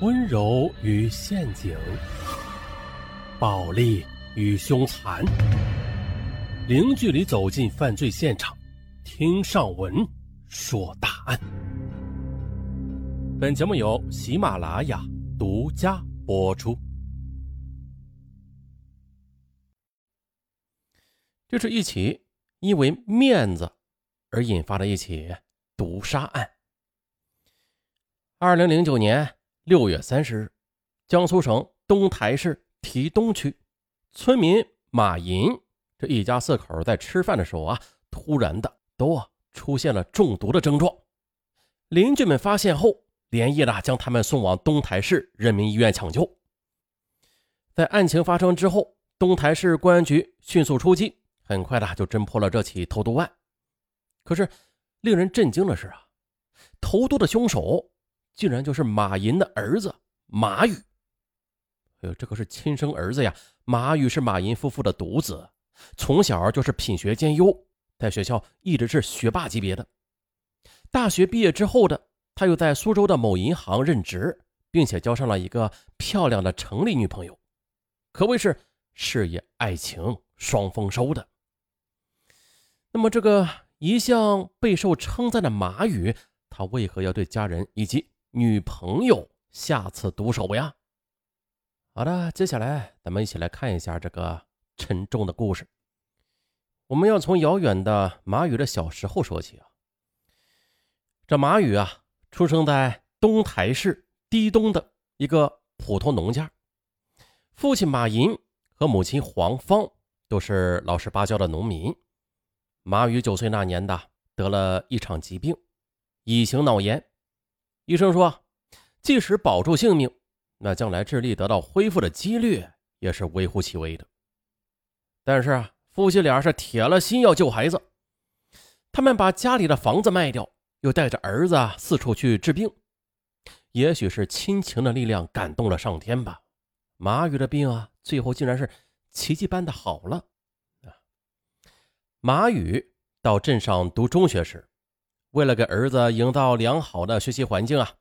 温柔与陷阱，暴力与凶残，零距离走进犯罪现场，听上文说大案。本节目由喜马拉雅独家播出。这是一起因为面子而引发的一起毒杀案。二零零九年六月三十日，江苏省东台市提东区村民马银这一家四口在吃饭的时候啊，突然的都啊出现了中毒的症状。邻居们发现后，连夜的将他们送往东台市人民医院抢救。在案情发生之后，东台市公安局迅速出击。很快的就侦破了这起投毒案，可是令人震惊的是啊，投毒的凶手竟然就是马银的儿子马宇。哎呦，这可是亲生儿子呀！马宇是马银夫妇的独子，从小就是品学兼优，在学校一直是学霸级别的。大学毕业之后的他又在苏州的某银行任职，并且交上了一个漂亮的城里女朋友，可谓是事业爱情双丰收的。那么，这个一向备受称赞的马宇，他为何要对家人以及女朋友下此毒手呀？好的，接下来咱们一起来看一下这个沉重的故事。我们要从遥远的马宇的小时候说起啊。这马宇啊，出生在东台市低东的一个普通农家，父亲马银和母亲黄芳都是老实巴交的农民。马宇九岁那年的得了一场疾病，乙型脑炎。医生说，即使保住性命，那将来智力得到恢复的几率也是微乎其微的。但是啊，夫妻俩是铁了心要救孩子，他们把家里的房子卖掉，又带着儿子四处去治病。也许是亲情的力量感动了上天吧，马宇的病啊，最后竟然是奇迹般的好了。马宇到镇上读中学时，为了给儿子营造良好的学习环境啊，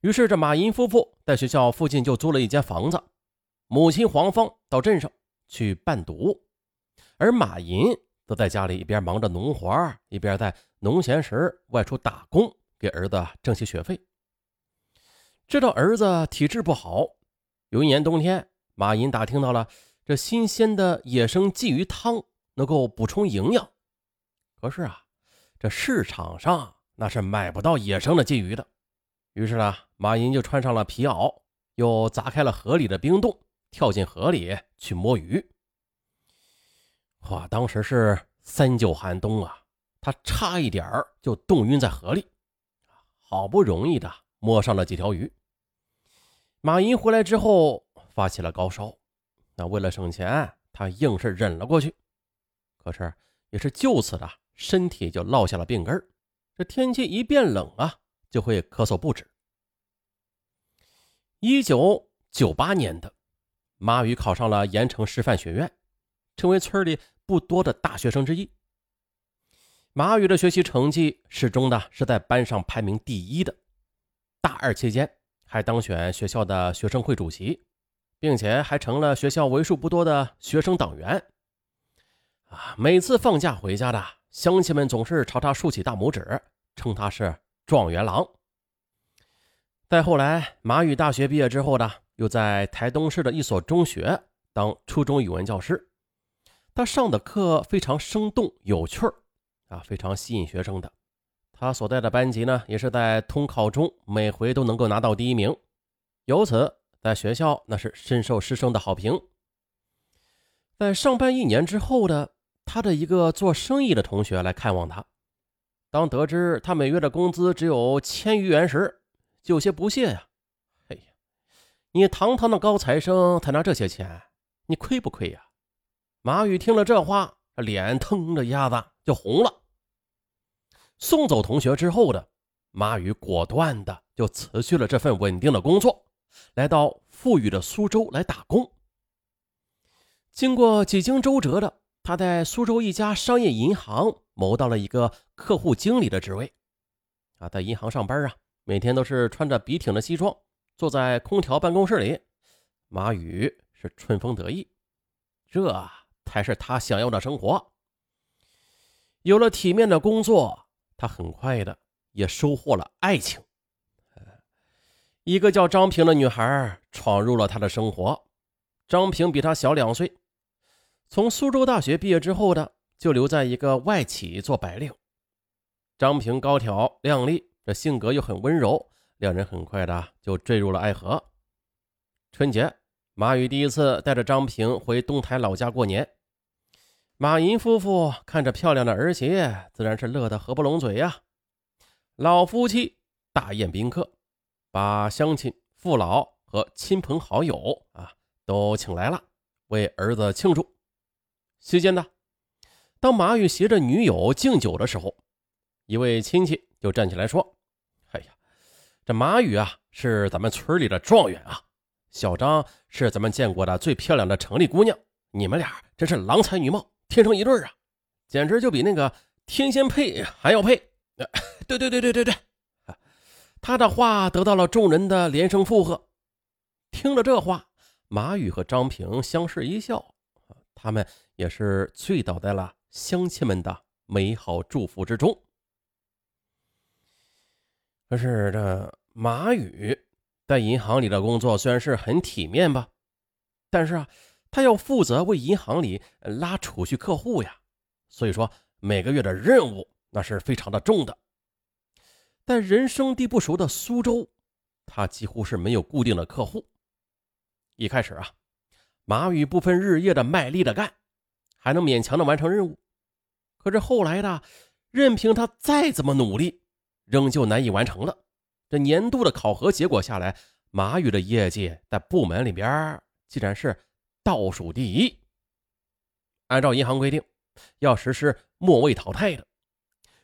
于是这马银夫妇在学校附近就租了一间房子。母亲黄芳到镇上去办读，而马银则在家里一边忙着农活，一边在农闲时外出打工，给儿子挣些学费。知道儿子体质不好，有一年冬天，马银打听到了这新鲜的野生鲫鱼汤。能够补充营养，可是啊，这市场上那是买不到野生的鲫鱼的。于是呢，马银就穿上了皮袄，又砸开了河里的冰洞，跳进河里去摸鱼。哇，当时是三九寒冬啊，他差一点就冻晕在河里。好不容易的摸上了几条鱼。马银回来之后发起了高烧，那为了省钱，他硬是忍了过去。可是，也是就此的，身体就落下了病根这天气一变冷啊，就会咳嗽不止。一九九八年的，马宇考上了盐城师范学院，成为村里不多的大学生之一。马宇的学习成绩始终的是在班上排名第一的。大二期间，还当选学校的学生会主席，并且还成了学校为数不多的学生党员。啊每次放假回家的乡亲们总是朝他竖起大拇指，称他是状元郎。再后来，马宇大学毕业之后呢，又在台东市的一所中学当初中语文教师。他上的课非常生动有趣儿，啊，非常吸引学生的。他所在的班级呢，也是在通考中每回都能够拿到第一名，由此在学校那是深受师生的好评。在上班一年之后的。他的一个做生意的同学来看望他，当得知他每月的工资只有千余元时，就有些不屑呀。哎呀，你堂堂的高材生才拿这些钱，你亏不亏呀？马宇听了这话，脸腾的一下子就红了。送走同学之后的马宇，果断的就辞去了这份稳定的工作，来到富裕的苏州来打工。经过几经周折的。他在苏州一家商业银行谋到了一个客户经理的职位，啊，在银行上班啊，每天都是穿着笔挺的西装，坐在空调办公室里，马宇是春风得意，这才是他想要的生活。有了体面的工作，他很快的也收获了爱情。一个叫张平的女孩闯入了他的生活。张平比他小两岁，从苏州大学毕业之后的，就留在一个外企做白领。张平高挑靓丽，这性格又很温柔，两人很快的就坠入了爱河。春节，马宇第一次带着张平回东台老家过年。马银夫妇看着漂亮的儿媳，自然是乐得合不拢嘴呀。老夫妻大宴宾客。把乡亲、父老和亲朋好友啊都请来了，为儿子庆祝。期间呢，当马宇携着女友敬酒的时候，一位亲戚就站起来说：“哎呀，这马宇啊是咱们村里的状元啊，小张是咱们见过的最漂亮的城里姑娘，你们俩真是郎才女貌，天生一对啊，简直就比那个天仙配还要配。”对对对对对对。他的话得到了众人的连声附和。听了这话，马宇和张平相视一笑，他们也是醉倒在了乡亲们的美好祝福之中。可是这马宇在银行里的工作虽然是很体面吧，但是啊，他要负责为银行里拉储蓄客户呀，所以说每个月的任务那是非常的重的。但人生地不熟的苏州，他几乎是没有固定的客户。一开始啊，马宇不分日夜的卖力的干，还能勉强的完成任务。可是后来的，任凭他再怎么努力，仍旧难以完成了。这年度的考核结果下来，马宇的业绩在部门里边竟然是倒数第一。按照银行规定，要实施末位淘汰的。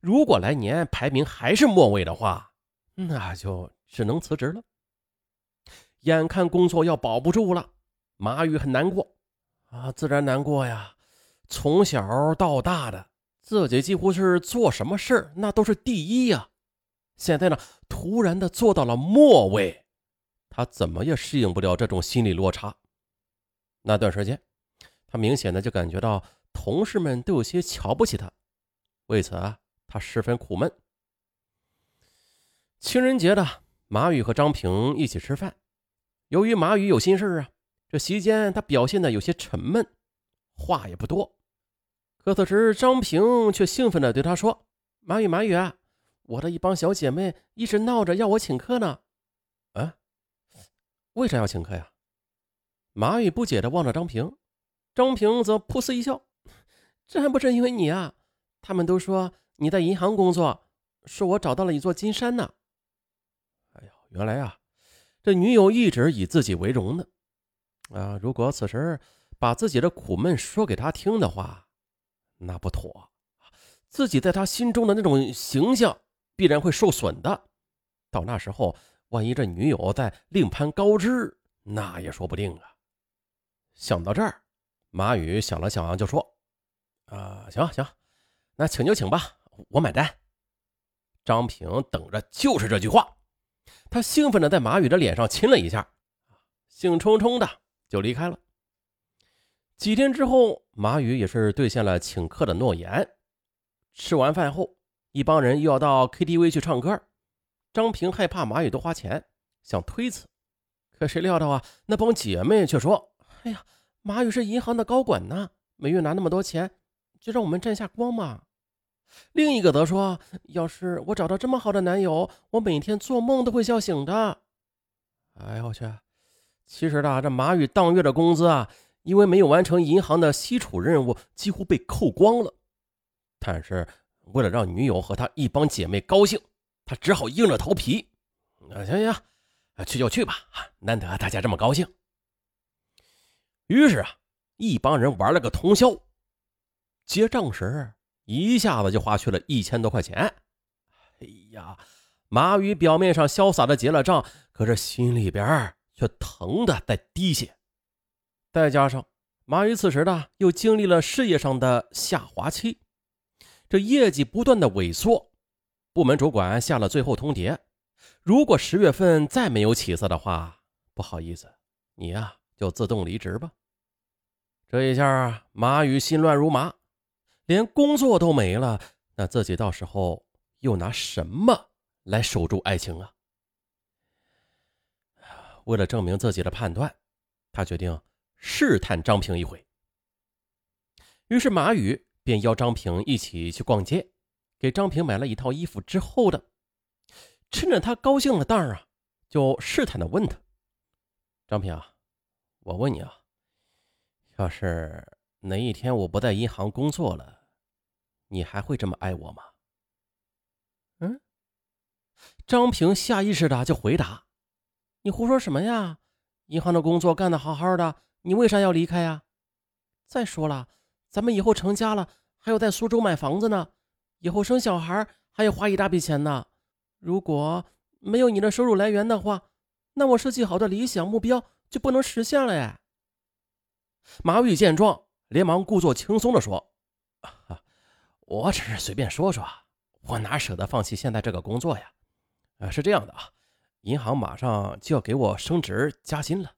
如果来年排名还是末位的话，那就只能辞职了。眼看工作要保不住了，马宇很难过啊，自然难过呀。从小到大的自己几乎是做什么事那都是第一呀。现在呢，突然的做到了末位，他怎么也适应不了这种心理落差。那段时间，他明显的就感觉到同事们都有些瞧不起他，为此啊。他十分苦闷。情人节的，马宇和张平一起吃饭。由于马宇有心事啊，这席间他表现的有些沉闷，话也不多。可此时，张平却兴奋的对他说：“马宇，马宇，我的一帮小姐妹一直闹着要我请客呢。”啊？为啥要请客呀？马宇不解的望着张平，张平则噗呲一笑：“这还不是因为你啊？他们都说。”你在银行工作，说我找到了一座金山呢。哎呀，原来啊，这女友一直以自己为荣呢。啊，如果此时把自己的苦闷说给他听的话，那不妥，自己在他心中的那种形象必然会受损的。到那时候，万一这女友再另攀高枝，那也说不定啊。想到这儿，马宇想了想，就说：“啊，行行，那请就请吧。”我买单。张平等着就是这句话，他兴奋的在马宇的脸上亲了一下，兴冲冲的就离开了。几天之后，马宇也是兑现了请客的诺言。吃完饭后，一帮人又要到 KTV 去唱歌。张平害怕马宇多花钱，想推辞，可谁料到啊，那帮姐妹却说：“哎呀，马宇是银行的高管呢，每月拿那么多钱，就让我们沾下光嘛。”另一个则说：“要是我找到这么好的男友，我每天做梦都会笑醒的。”哎呦我去！其实呢，这马宇当月的工资啊，因为没有完成银行的吸储任务，几乎被扣光了。但是为了让女友和他一帮姐妹高兴，他只好硬着头皮：“啊，行行，去就去吧，难得大家这么高兴。”于是啊，一帮人玩了个通宵。结账时。一下子就花去了一千多块钱，哎呀，马宇表面上潇洒的结了账，可是心里边却疼的在滴血。再加上马宇此时呢又经历了事业上的下滑期，这业绩不断的萎缩，部门主管下了最后通牒：如果十月份再没有起色的话，不好意思，你呀就自动离职吧。这一下，马宇心乱如麻，连工作都没了，那自己到时候又拿什么来守住爱情啊？为了证明自己的判断，他决定试探张平一回。于是马宇便邀张平一起去逛街，给张平买了一套衣服。之后的，趁着他高兴了当啊，就试探的问他：“张平啊，我问你啊。”要是哪一天我不在银行工作了，你还会这么爱我吗？嗯，张平下意识的就回答：“你胡说什么呀？银行的工作干得好好的，你为啥要离开呀？再说了，咱们以后成家了，还要在苏州买房子呢，以后生小孩还要花一大笔钱呢。如果没有你的收入来源的话，那我设计好的理想目标就不能实现了哎。”马宇见状，连忙故作轻松地说：“我只是随便说说，我哪舍得放弃现在这个工作呀？呃，是这样的啊，银行马上就要给我升职加薪了，